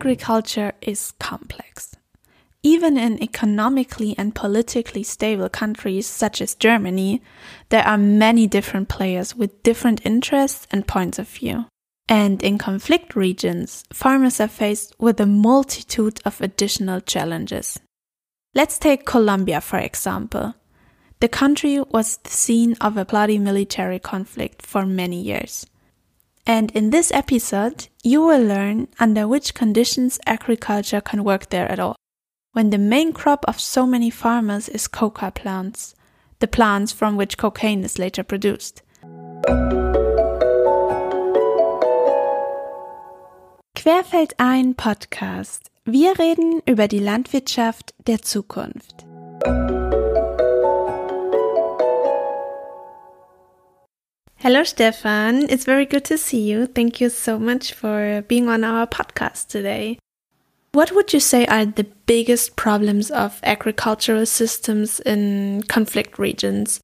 agriculture is complex. Even in economically and politically stable countries such as Germany, there are many different players with different interests and points of view. And in conflict regions, farmers are faced with a multitude of additional challenges. Let's take Colombia, for example. The country was the scene of a bloody military conflict for many years. And in this episode, you will learn under which conditions agriculture can work there at all. When the main crop of so many farmers is coca plants, the plants from which cocaine is later produced. Querfeldein Podcast. Wir reden über die Landwirtschaft der Zukunft. Hello, Stefan. It's very good to see you. Thank you so much for being on our podcast today. What would you say are the biggest problems of agricultural systems in conflict regions?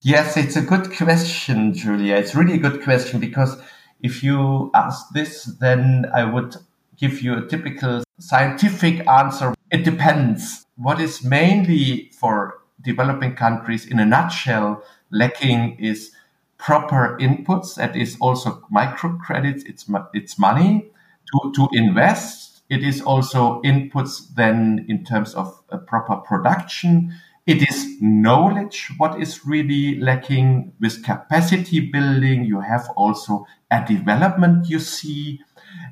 Yes, it's a good question, Julia. It's really a good question because if you ask this, then I would give you a typical scientific answer. It depends. What is mainly for developing countries in a nutshell lacking is proper inputs. That is also microcredits. It's it's money to to invest. It is also inputs then in terms of proper production. It is knowledge what is really lacking with capacity building. You have also a development you see,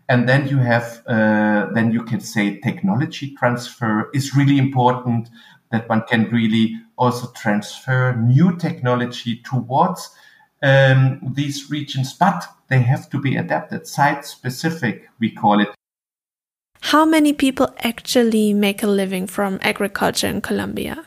and then you have uh, then you can say technology transfer is really important. That one can really also transfer new technology towards um, these regions, but they have to be adapted, site specific, we call it. How many people actually make a living from agriculture in Colombia?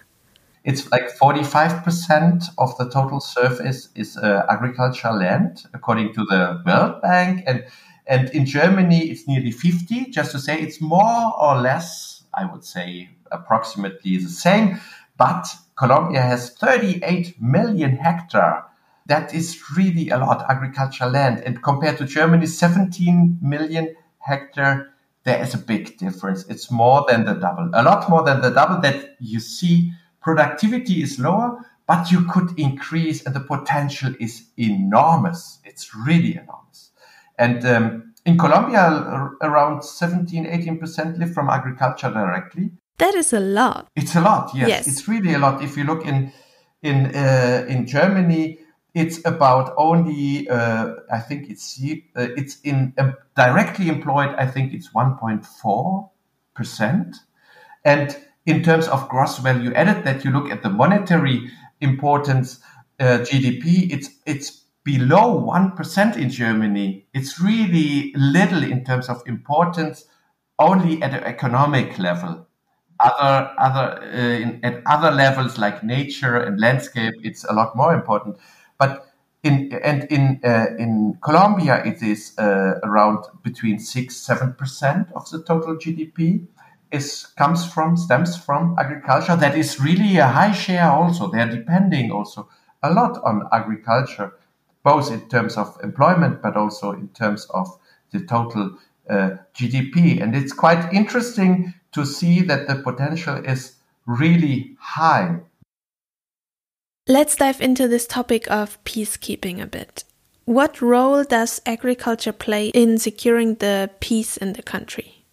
It's like 45% of the total surface is uh, agricultural land, according to the World Bank. And, and in Germany, it's nearly 50. Just to say, it's more or less, I would say, approximately the same. But Colombia has 38 million hectare that is really a lot agricultural land. And compared to Germany, 17 million hectare, there is a big difference. It's more than the double, a lot more than the double that you see. Productivity is lower, but you could increase and the potential is enormous. It's really enormous. And um, in Colombia, around 17, 18% live from agriculture directly. That is a lot. It's a lot, yes. yes. It's really a lot. If you look in in uh, in Germany, it's about only uh, I think it's uh, it's in uh, directly employed. I think it's 1.4 percent, and in terms of gross value added, that you look at the monetary importance uh, GDP, it's it's below one percent in Germany. It's really little in terms of importance, only at an economic level. Other other uh, in, at other levels like nature and landscape, it's a lot more important. But in and in uh, in Colombia, it is uh, around between six seven percent of the total GDP is comes from stems from agriculture. That is really a high share. Also, they are depending also a lot on agriculture, both in terms of employment, but also in terms of the total uh, GDP. And it's quite interesting to see that the potential is really high Let's dive into this topic of peacekeeping a bit. What role does agriculture play in securing the peace in the country?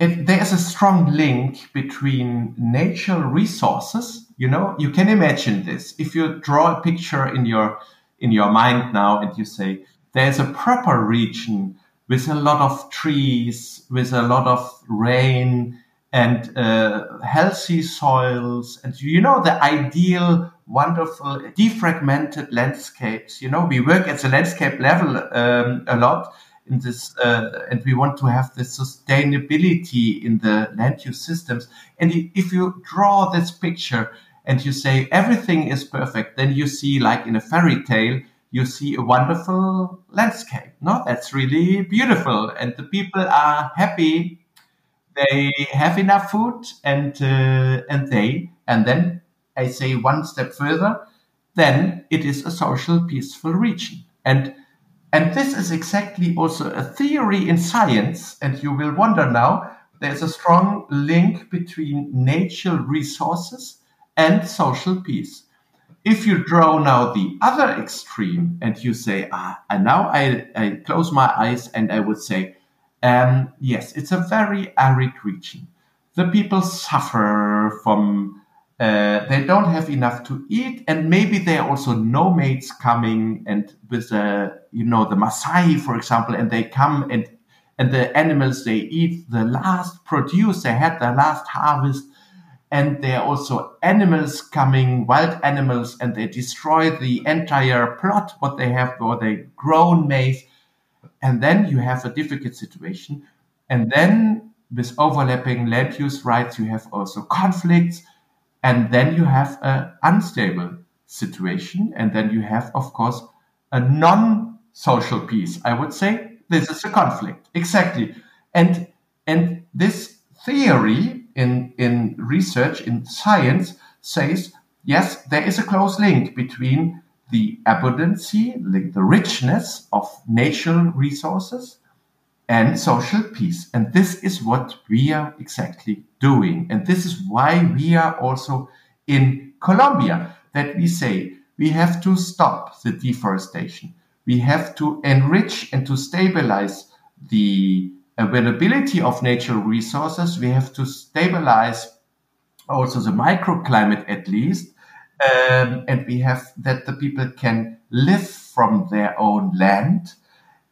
It, there's a strong link between natural resources. You know, you can imagine this. If you draw a picture in your in your mind now and you say there's a proper region with a lot of trees, with a lot of rain, and uh, healthy soils and you know the ideal wonderful defragmented landscapes. You know we work at the landscape level um, a lot in this uh, and we want to have the sustainability in the land use systems. And if you draw this picture and you say everything is perfect then you see like in a fairy tale you see a wonderful landscape no? That's really beautiful and the people are happy they have enough food and uh, and they and then I say one step further, then it is a social peaceful region. And And this is exactly also a theory in science. And you will wonder now, there's a strong link between natural resources and social peace. If you draw now the other extreme and you say, ah, and now I, I close my eyes and I would say, um, yes, it's a very arid region. The people suffer from uh, they don't have enough to eat, and maybe there are also nomads coming, and with the you know the Maasai, for example, and they come and and the animals they eat the last produce they had the last harvest, and there are also animals coming, wild animals, and they destroy the entire plot what they have or they grown maize, and then you have a difficult situation, and then with overlapping land use rights you have also conflicts and then you have an unstable situation. And then you have, of course, a non social peace. I would say this is a conflict. Exactly. And, and this theory in, in research, in science, says yes, there is a close link between the abundancy, the richness of natural resources and social peace. And this is what we are exactly doing. And this is why we are also in Colombia that we say we have to stop the deforestation. We have to enrich and to stabilize the availability of natural resources. We have to stabilize also the microclimate at least. Um, and we have that the people can live from their own land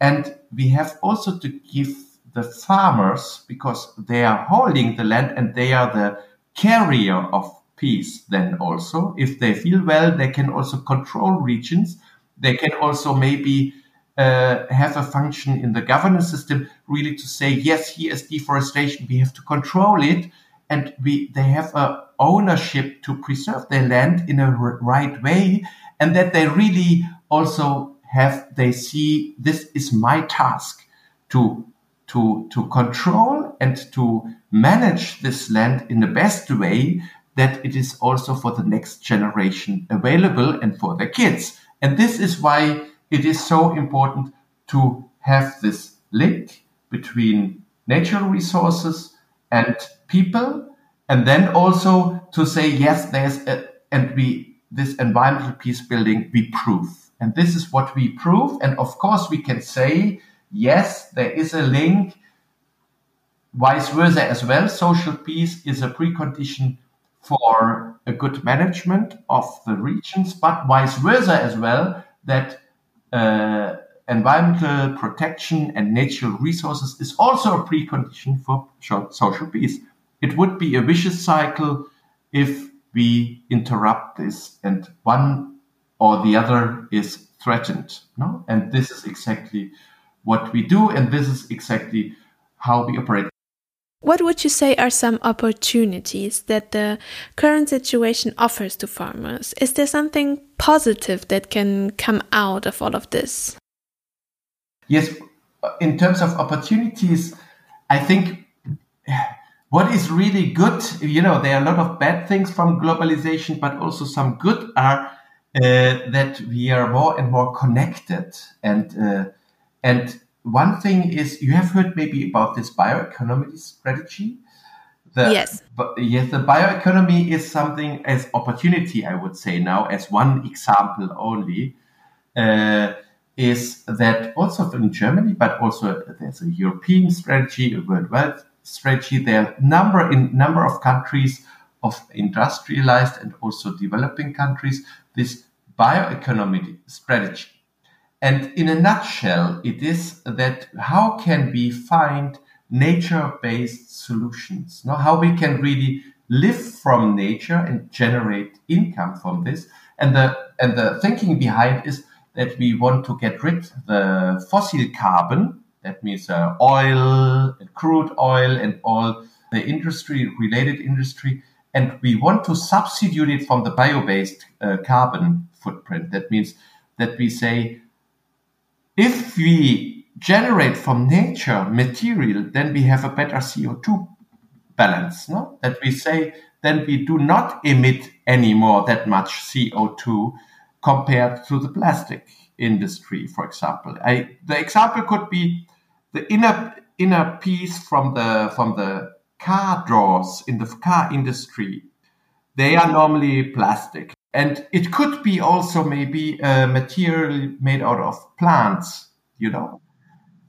and we have also to give the farmers, because they are holding the land and they are the carrier of peace, then also, if they feel well, they can also control regions. They can also maybe uh, have a function in the governance system, really to say, yes, here is deforestation, we have to control it. And we, they have a ownership to preserve their land in a right way, and that they really also have they see this is my task to to to control and to manage this land in the best way that it is also for the next generation available and for the kids. And this is why it is so important to have this link between natural resources and people and then also to say yes there's a, and we this environmental peace building we prove and this is what we prove. And of course, we can say, yes, there is a link. Vice versa as well. Social peace is a precondition for a good management of the regions, but vice versa as well, that uh, environmental protection and natural resources is also a precondition for social peace. It would be a vicious cycle if we interrupt this and one or the other is threatened. No? And this is exactly what we do, and this is exactly how we operate. What would you say are some opportunities that the current situation offers to farmers? Is there something positive that can come out of all of this? Yes, in terms of opportunities, I think what is really good, you know, there are a lot of bad things from globalization, but also some good are uh, that we are more and more connected. And uh, and one thing is, you have heard maybe about this bioeconomy strategy. The, yes. But yes, the bioeconomy is something as opportunity, I would say now, as one example only. Uh, is that also in Germany, but also there's a European strategy, a worldwide strategy. There are number in number of countries of industrialized and also developing countries this bioeconomy strategy. And in a nutshell, it is that how can we find nature-based solutions? No, how we can really live from nature and generate income from this. And the and the thinking behind is that we want to get rid the fossil carbon. That means uh, oil, crude oil, and all the industry related industry and we want to substitute it from the bio-based uh, carbon footprint. That means that we say, if we generate from nature material, then we have a better CO2 balance. No? That we say, then we do not emit anymore that much CO2 compared to the plastic industry, for example. I, the example could be the inner inner piece from the from the car doors in the car industry. They are normally plastic, and it could be also maybe a material made out of plants, you know.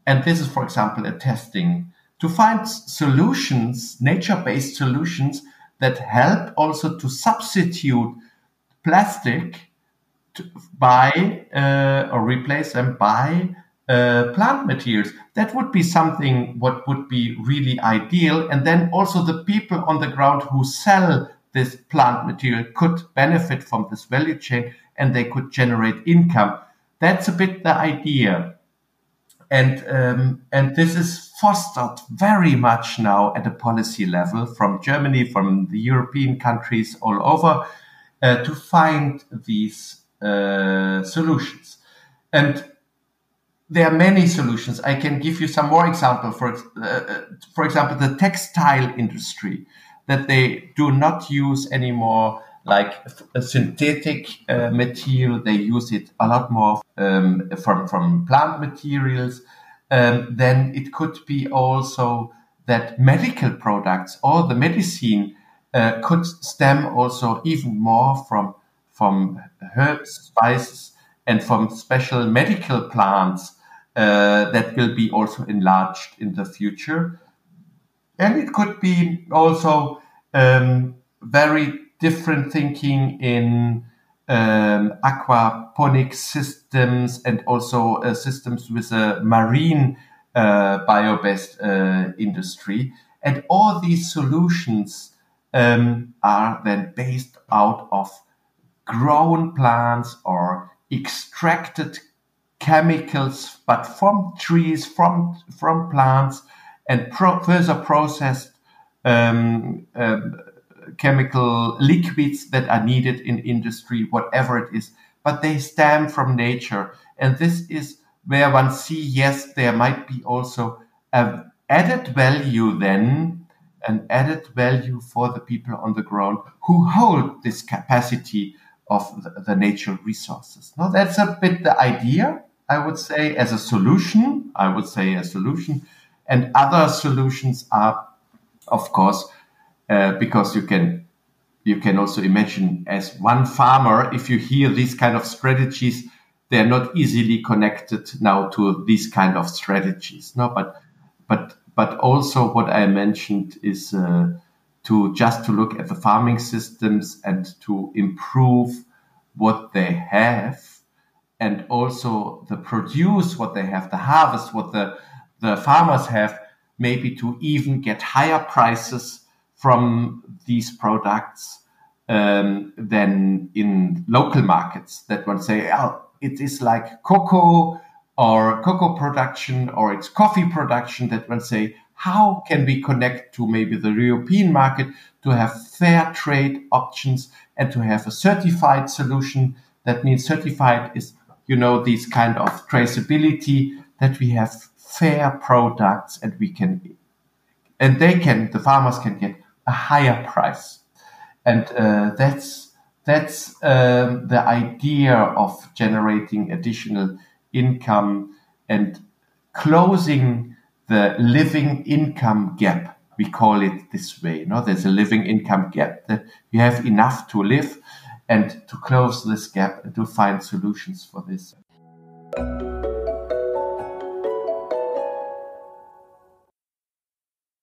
And this is, for example, a testing to find solutions, nature-based solutions that help also to substitute plastic to, by uh, or replace them by uh, plant materials. That would be something what would be really ideal. And then also the people on the ground who sell this plant material could benefit from this value chain and they could generate income. That's a bit the idea. And, um, and this is fostered very much now at a policy level from Germany, from the European countries all over uh, to find these uh, solutions. And there are many solutions. I can give you some more example. For uh, uh for example, the textile industry that they do not use anymore like a synthetic uh, material. They use it a lot more um, from from plant materials. Um, then it could be also that medical products or the medicine uh, could stem also even more from from herbs, spices, and from special medical plants that will be also enlarged in the future. And it could be also um, very different thinking in um, aquaponic systems and also uh, systems with a marine uh, bio-based uh, industry. And all these solutions um, are then based out of grown plants or extracted chemicals, but from trees, from from plants, and pro- further processed um, um, chemical liquids that are needed in industry, whatever it is. But they stem from nature, and this is where one see yes, there might be also an added value then an added value for the people on the ground who hold this capacity of the, the nature resources. Now that's a bit the idea, I would say, as a solution. I would say a solution. And other solutions are, of course, uh, because you can you can also imagine as one farmer, if you hear these kind of strategies, they're not easily connected now to these kind of strategies. No, but but but also what I mentioned is uh, to just to look at the farming systems and to improve what they have and also the produce what they have, the harvest what the the farmers have, maybe to even get higher prices from these products um, than in local markets. That one say, oh, it is like cocoa or cocoa production or it's coffee production that will say, how can we connect to maybe the European market to have fair trade options and to have a certified solution? That means certified is, you know, these kind of traceability that we have fair products and we can, and they can, the farmers can get a higher price. And uh, that's, that's um, the idea of generating additional income and closing the living income gap. We call it this way. You know, there's a living income gap that you have enough to live and to close this gap and to find solutions for this.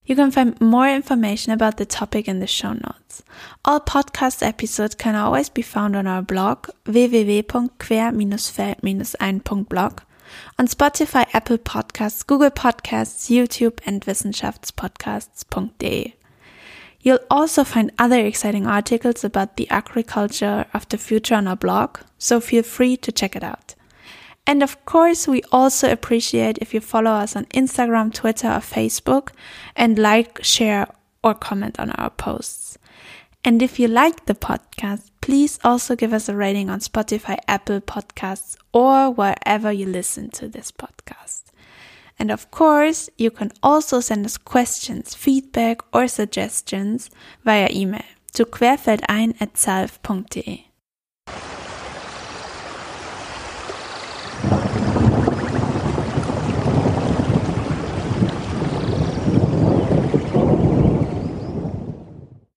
You can find more information about the topic in the show notes. All podcast episodes can always be found on our blog www.quer-feld-ein.blog on Spotify, Apple Podcasts, Google Podcasts, YouTube and wissenschaftspodcasts.de. You'll also find other exciting articles about the agriculture of the future on our blog, so feel free to check it out. And of course, we also appreciate if you follow us on Instagram, Twitter, or Facebook and like, share, or comment on our posts. And if you like the podcast, please also give us a rating on Spotify, Apple Podcasts, or wherever you listen to this podcast. And of course, you can also send us questions, feedback, or suggestions via email to querfeldein at salve.de.